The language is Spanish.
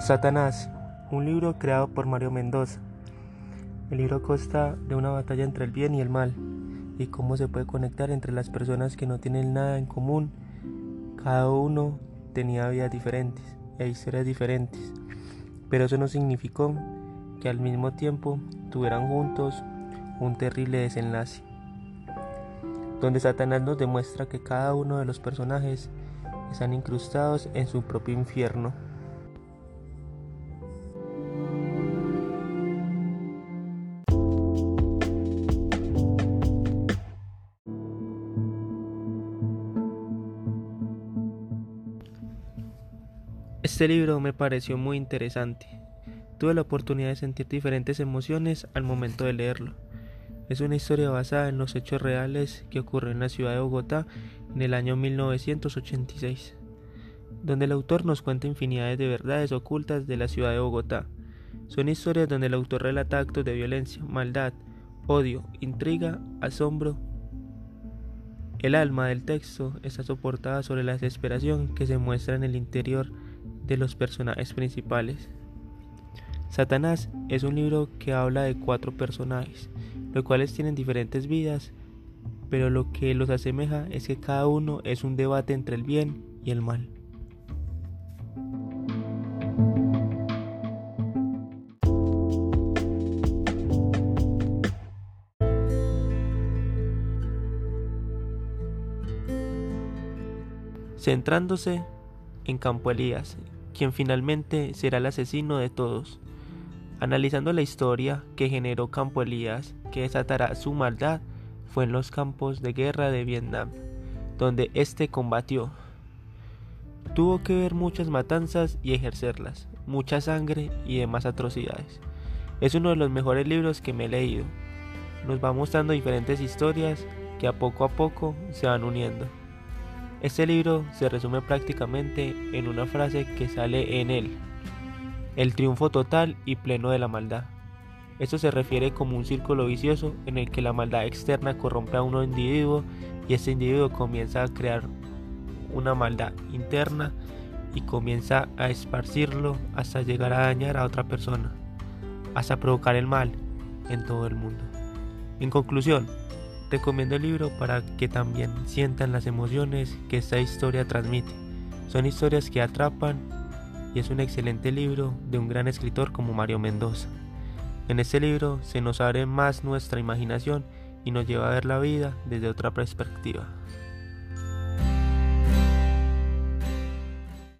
Satanás, un libro creado por Mario Mendoza. El libro consta de una batalla entre el bien y el mal y cómo se puede conectar entre las personas que no tienen nada en común. Cada uno tenía vidas diferentes e historias diferentes, pero eso no significó que al mismo tiempo tuvieran juntos un terrible desenlace, donde Satanás nos demuestra que cada uno de los personajes están incrustados en su propio infierno. Este libro me pareció muy interesante. Tuve la oportunidad de sentir diferentes emociones al momento de leerlo. Es una historia basada en los hechos reales que ocurrió en la ciudad de Bogotá en el año 1986, donde el autor nos cuenta infinidades de verdades ocultas de la ciudad de Bogotá. Son historias donde el autor relata actos de violencia, maldad, odio, intriga, asombro. El alma del texto está soportada sobre la desesperación que se muestra en el interior de los personajes principales. Satanás es un libro que habla de cuatro personajes, los cuales tienen diferentes vidas, pero lo que los asemeja es que cada uno es un debate entre el bien y el mal. Centrándose en Campo Elías, quien finalmente será el asesino de todos. Analizando la historia que generó Campo Elías, que desatará su maldad, fue en los campos de guerra de Vietnam, donde éste combatió. Tuvo que ver muchas matanzas y ejercerlas, mucha sangre y demás atrocidades. Es uno de los mejores libros que me he leído. Nos va mostrando diferentes historias que a poco a poco se van uniendo. Este libro se resume prácticamente en una frase que sale en él. El triunfo total y pleno de la maldad. Esto se refiere como un círculo vicioso en el que la maldad externa corrompe a un individuo y este individuo comienza a crear una maldad interna y comienza a esparcirlo hasta llegar a dañar a otra persona, hasta provocar el mal en todo el mundo. En conclusión, Recomiendo el libro para que también sientan las emociones que esta historia transmite. Son historias que atrapan y es un excelente libro de un gran escritor como Mario Mendoza. En este libro se nos abre más nuestra imaginación y nos lleva a ver la vida desde otra perspectiva.